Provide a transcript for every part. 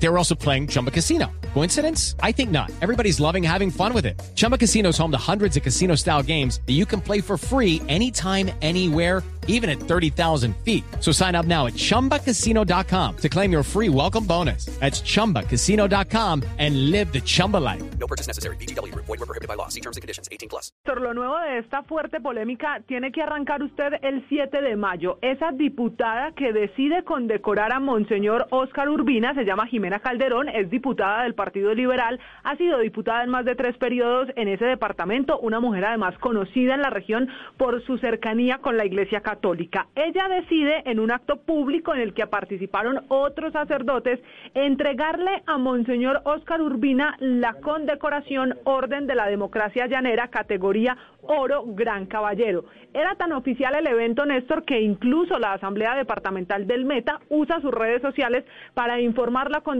They were also playing Chumba Casino. Coincidence? I think not. Everybody's loving having fun with it. Chumba Casino is home to hundreds of casino style games that you can play for free anytime, anywhere, even at 30,000 feet. So sign up now at chumbacasino.com to claim your free welcome bonus. That's chumbacasino.com and live the Chumba life. No purchase necessary. BGW. Void were prohibited by law. See terms and conditions. 18 plus. Por lo nuevo de esta fuerte polémica tiene que arrancar usted el 7 de mayo. Esa diputada que decide condecorar a Monseñor Óscar Urbina se llama Jimena Calderón, es diputada del Partido Liberal, ha sido diputada en más de tres periodos en ese departamento, una mujer además conocida en la región por su cercanía con la Iglesia Católica. Ella decide en un acto público en el que participaron otros sacerdotes entregarle a Monseñor Óscar Urbina la condecoración Orden de la Democracia Llanera, categoría Oro Gran Caballero. Era tan oficial el evento, Néstor, que incluso la Asamblea Departamental del Meta usa sus redes sociales para informar la condecoración.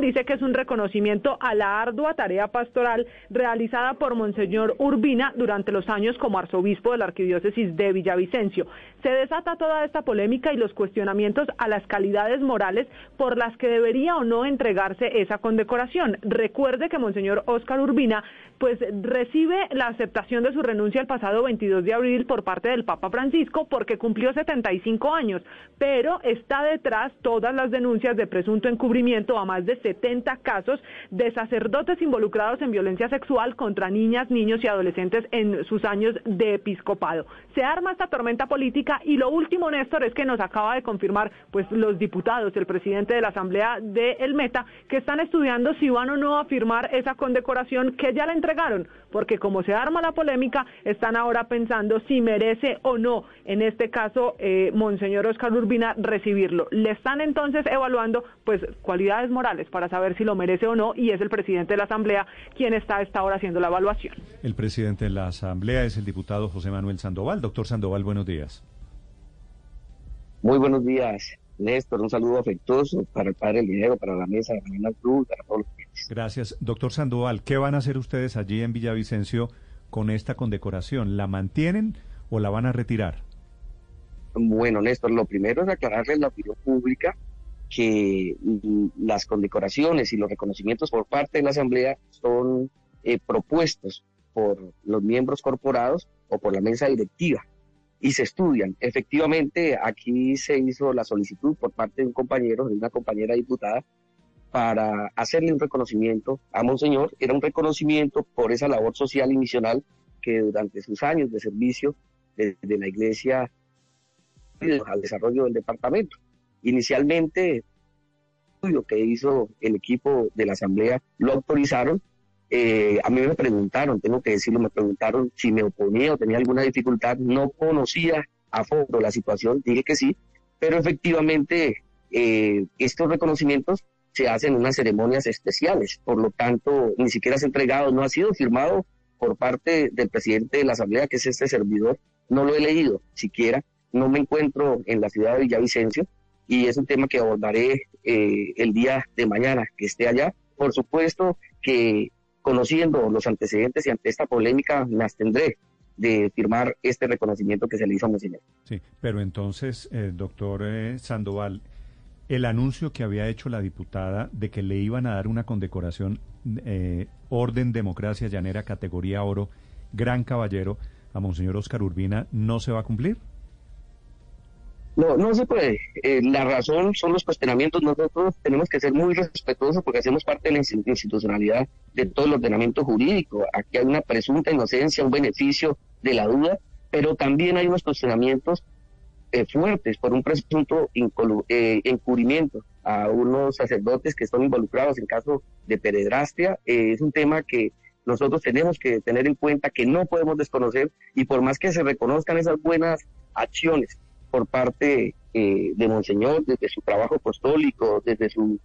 Dice que es un reconocimiento a la ardua tarea pastoral realizada por Monseñor Urbina durante los años como arzobispo de la Arquidiócesis de Villavicencio. Se desata toda esta polémica y los cuestionamientos a las calidades morales por las que debería o no entregarse esa condecoración. Recuerde que Monseñor Óscar Urbina pues recibe la aceptación de su renuncia el pasado 22 de abril por parte del Papa Francisco porque cumplió 75 años, pero está detrás todas las denuncias de presunto encubrimiento a más de 70 casos de sacerdotes involucrados en violencia sexual contra niñas, niños y adolescentes en sus años de episcopado. Se arma esta tormenta política y lo último, Néstor, es que nos acaba de confirmar pues los diputados, el presidente de la Asamblea de El Meta, que están estudiando si van o no a firmar esa condecoración que ya la entregaron, porque como se arma la polémica, están ahora pensando si merece o no, en este caso, eh, Monseñor Oscar Urbina, recibirlo. Le están entonces evaluando, pues, cualidades morales para saber si lo merece o no, y es el presidente de la Asamblea quien está a esta hora haciendo la evaluación. El presidente de la Asamblea es el diputado José Manuel Sandoval. Doctor Sandoval, buenos días. Muy buenos días, Néstor. Un saludo afectuoso para el padre Lidero, para la mesa de Mañana Cruz, para todos los clientes. Gracias. Doctor Sandoval, ¿qué van a hacer ustedes allí en Villavicencio con esta condecoración? ¿La mantienen o la van a retirar? Bueno, Néstor, lo primero es aclararle la opinión pública que mm, las condecoraciones y los reconocimientos por parte de la Asamblea son eh, propuestos por los miembros corporados o por la mesa directiva y se estudian. Efectivamente, aquí se hizo la solicitud por parte de un compañero, de una compañera diputada, para hacerle un reconocimiento a Monseñor. Era un reconocimiento por esa labor social y misional que durante sus años de servicio de, de la Iglesia al desarrollo del departamento. Inicialmente, estudio que hizo el equipo de la Asamblea lo autorizaron. Eh, a mí me preguntaron, tengo que decirlo, me preguntaron si me oponía o tenía alguna dificultad. No conocía a fondo la situación, dije que sí, pero efectivamente eh, estos reconocimientos se hacen en unas ceremonias especiales, por lo tanto, ni siquiera ha entregado, no ha sido firmado por parte del presidente de la Asamblea, que es este servidor, no lo he leído siquiera, no me encuentro en la ciudad de Villavicencio y es un tema que abordaré eh, el día de mañana que esté allá. Por supuesto que conociendo los antecedentes y ante esta polémica me abstendré de firmar este reconocimiento que se le hizo a Monseñor. Sí, pero entonces, eh, doctor eh, Sandoval, el anuncio que había hecho la diputada de que le iban a dar una condecoración eh, Orden Democracia Llanera categoría oro, gran caballero, a Monseñor Oscar Urbina, ¿no se va a cumplir? No, no se puede. Eh, la razón son los cuestionamientos. Nosotros tenemos que ser muy respetuosos porque hacemos parte de la institucionalidad de todo el ordenamiento jurídico. Aquí hay una presunta inocencia, un beneficio de la duda, pero también hay unos cuestionamientos eh, fuertes por un presunto eh, encubrimiento a unos sacerdotes que están involucrados en caso de pederastia. Eh, es un tema que nosotros tenemos que tener en cuenta que no podemos desconocer y por más que se reconozcan esas buenas acciones por parte eh, de Monseñor, desde su trabajo apostólico, desde su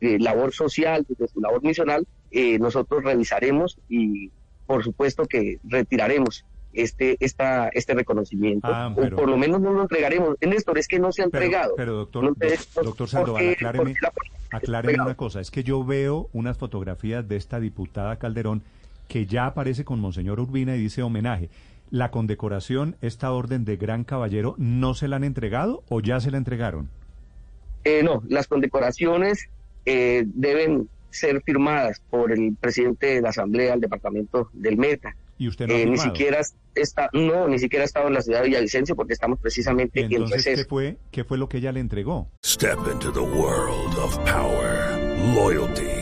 eh, labor social, desde su labor misional, eh, nosotros revisaremos y por supuesto que retiraremos este esta este reconocimiento Ah, pero- o por lo menos no lo entregaremos. Néstor, es que no se ha Pero, entregado. pero, doctor, No sé, doctor ¿por Sandoval, qué- acláreme, una cosa. Es que yo veo unas fotografías de esta diputada Calderón que ya aparece con Monseñor Urbina y dice homenaje. ¿La condecoración, esta orden de gran caballero, no se la han entregado o ya se la entregaron? Eh, no, las condecoraciones eh, deben ser firmadas por el presidente de la Asamblea del Departamento del Meta. ¿Y usted no ha Eh, ni siquiera está, no, ni siquiera ha estado en la ciudad de Villavicencio porque estamos ¿Y precisamente en entonces receso. qué fue, qué fue lo que ella le entregó? Step into the world of power, loyalty,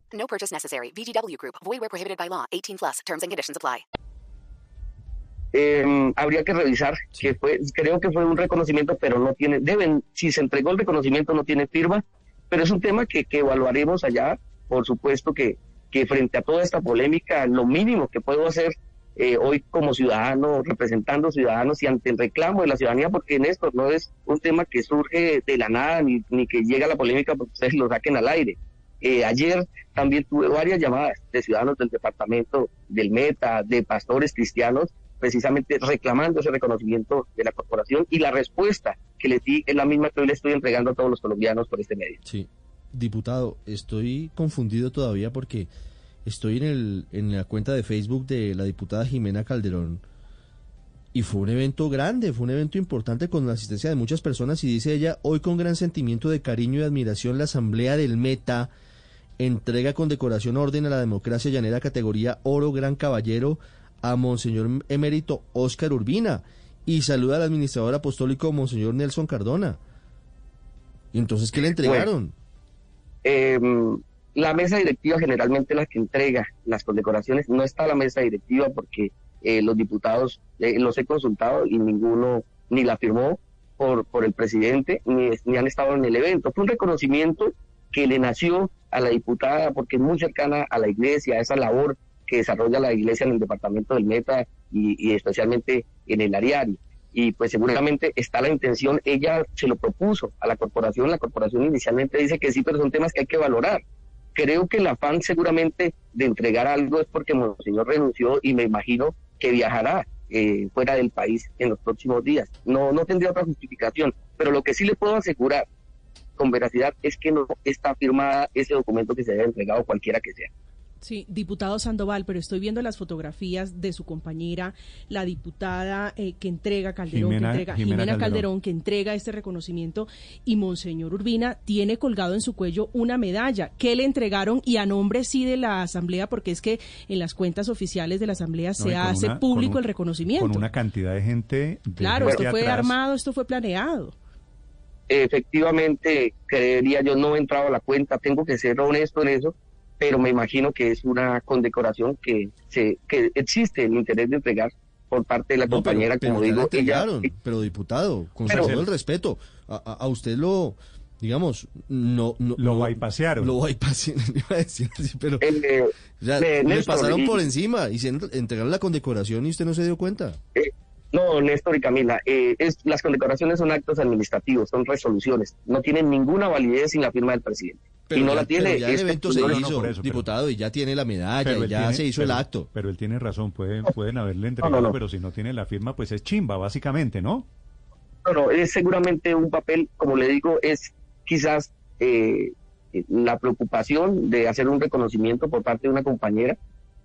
No purchase necessary. VGW Group. Void where prohibited by law. 18 plus. Terms and conditions apply. Eh, habría que revisar que fue, creo que fue un reconocimiento, pero no tiene, deben, si se entregó el reconocimiento no tiene firma, pero es un tema que, que evaluaremos allá, por supuesto que, que frente a toda esta polémica, lo mínimo que puedo hacer eh, hoy como ciudadano, representando ciudadanos y ante el reclamo de la ciudadanía, porque en esto no es un tema que surge de la nada, ni, ni que llega la polémica porque ustedes lo saquen al aire. Eh, ayer también tuve varias llamadas de ciudadanos del departamento del Meta, de pastores cristianos, precisamente reclamando ese reconocimiento de la corporación y la respuesta que les di es la misma que hoy le estoy entregando a todos los colombianos por este medio. Sí, diputado, estoy confundido todavía porque estoy en, la cuenta de Facebook de la diputada Jimena Calderón y fue un evento grande, fue un evento importante con la asistencia de muchas personas y dice ella, hoy con gran sentimiento de cariño y admiración la Asamblea del Meta entrega con decoración orden a la democracia llanera categoría oro gran caballero a Monseñor Emérito Óscar Urbina y saluda al administrador apostólico Monseñor Nelson Cardona. ¿Y entonces qué le entregaron? Eh, la mesa directiva generalmente la que entrega las condecoraciones, no está la mesa directiva porque eh, los diputados eh, los he consultado y ninguno ni la firmó por, por el presidente ni, ni han estado en el evento. Fue un reconocimiento que le nació a la diputada porque es muy cercana a la iglesia, a esa labor que desarrolla la iglesia en el departamento del Meta y, especialmente en el Ariari. Y pues seguramente está la intención, ella se lo propuso a la corporación, la corporación inicialmente dice que sí, pero son temas que hay que valorar. Creo que el afán seguramente de entregar algo es porque Monseñor renunció y me imagino que viajará eh, fuera del país en los próximos días. No, no tendría otra justificación, pero lo que sí le puedo asegurar con veracidad es que no está firmada ese documento que se haya entregado cualquiera que sea. Sí, diputado Sandoval, pero estoy viendo las fotografías de su compañera, la diputada eh, que entrega Calderón, Jimena- que entrega, Jimena Jimena, Calderón. Calderón. que entrega este reconocimiento, y Monseñor Urbina tiene colgado en su cuello una medalla que le entregaron y a nombre sí de la Asamblea, porque es que en las cuentas oficiales de la Asamblea No, se hace una- público un- el reconocimiento. Con una cantidad de gente. de Claro, gente esto fue atrás. armado, esto fue planeado. Efectivamente, creería yo, no he entrado a la cuenta, tengo que ser honesto en eso, pero me imagino que es una condecoración que, se, que existe el interés de entregar por parte de la No, pero- compañera, pero, como ya digo, la ella, entregaron, pero diputado, con Pero- todo el respeto, a, a- a usted lo, digamos, no... no Lo bypasearon. Lo bypasearon, iba a decir así, pero... eh, o sea, eh, le Néstor, pasaron y- por encima y se en- entregaron la condecoración y usted no se dio cuenta. No, Néstor y Camila, eh, es, las condecoraciones son actos administrativos, son resoluciones, no tienen ninguna validez sin la firma del presidente. y no ya, la tiene. pero ya el evento se no, no, hizo, eso, pero- diputado, y ya tiene la medalla, y ya tiene- se hizo el acto. Pero él tiene razón, pueden, pueden haberle entregado, no, no. pero si no tiene la firma, pues es chimba, básicamente, ¿no? No, no, es seguramente un papel, como le digo, es quizás eh, la preocupación de hacer un reconocimiento por parte de una compañera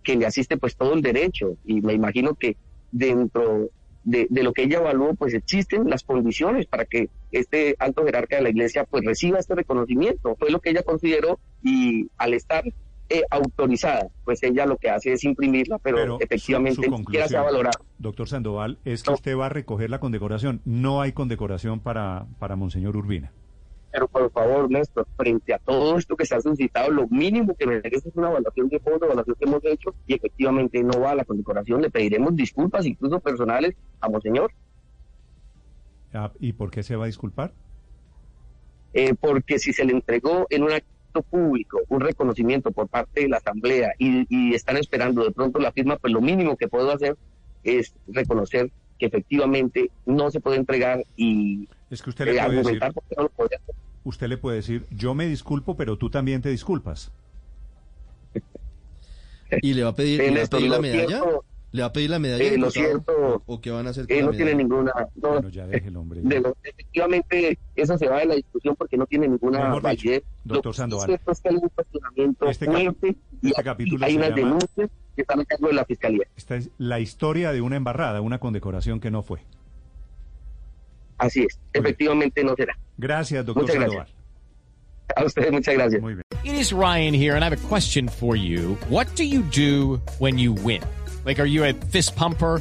que le asiste pues todo el derecho y me imagino que dentro de, de lo que ella evaluó pues existen las condiciones para que este alto jerarca de la iglesia pues reciba este reconocimiento. Fue lo que ella consideró y al estar eh, autorizada pues ella lo que hace es imprimirla pero, Pero su- efectivamente su ni siquiera se ha conclusión. valorado. Doctor Sandoval, es que No. usted va a recoger la condecoración. No hay condecoración para, para Monseñor Urbina. Pero por favor, Néstor, frente a todo esto que se ha suscitado, lo mínimo que merece es una evaluación de fondo, evaluación que hemos hecho y efectivamente no va a la condecoración. Le pediremos disculpas, incluso personales, a Monseñor, Ah, ¿Y por qué se va a disculpar? eh, porque si se le entregó en un acto público un reconocimiento por parte de la Asamblea y, y están esperando de pronto la firma, pues lo mínimo que puedo hacer es reconocer que efectivamente no se puede entregar y Es que usted le eh, puede decir, no lo podría hacer. usted le puede decir, yo me disculpo, pero tú también te disculpas. ¿Y le va a pedir, Eh, le va a pedir la medalla? cierto- ¿Le va a pedir la medalla? Eh, lo cierto- ¿O, qué van a hacer con Eh, la no tiene ninguna... no, Bueno, ya deje el hombre. de lo- efectivamente, eso se va de la discusión porque no tiene ninguna Mejor dicho, validez. doctor Lo que sí Sandoval. es cierto es que hay un cuestionamiento Este fuerte y este capítulo hay se unas llama- denuncias que están a cargo de la Fiscalía. Esta es la historia de una embarrada, una condecoración que no fue. Así es, efectivamente no será. Gracias, doctor Muchas Sandoval. A ustedes muchas gracias. Muy bien. It is Ryan here, and I have a question for you. What do you do when you win? Like, are you a fist pumper?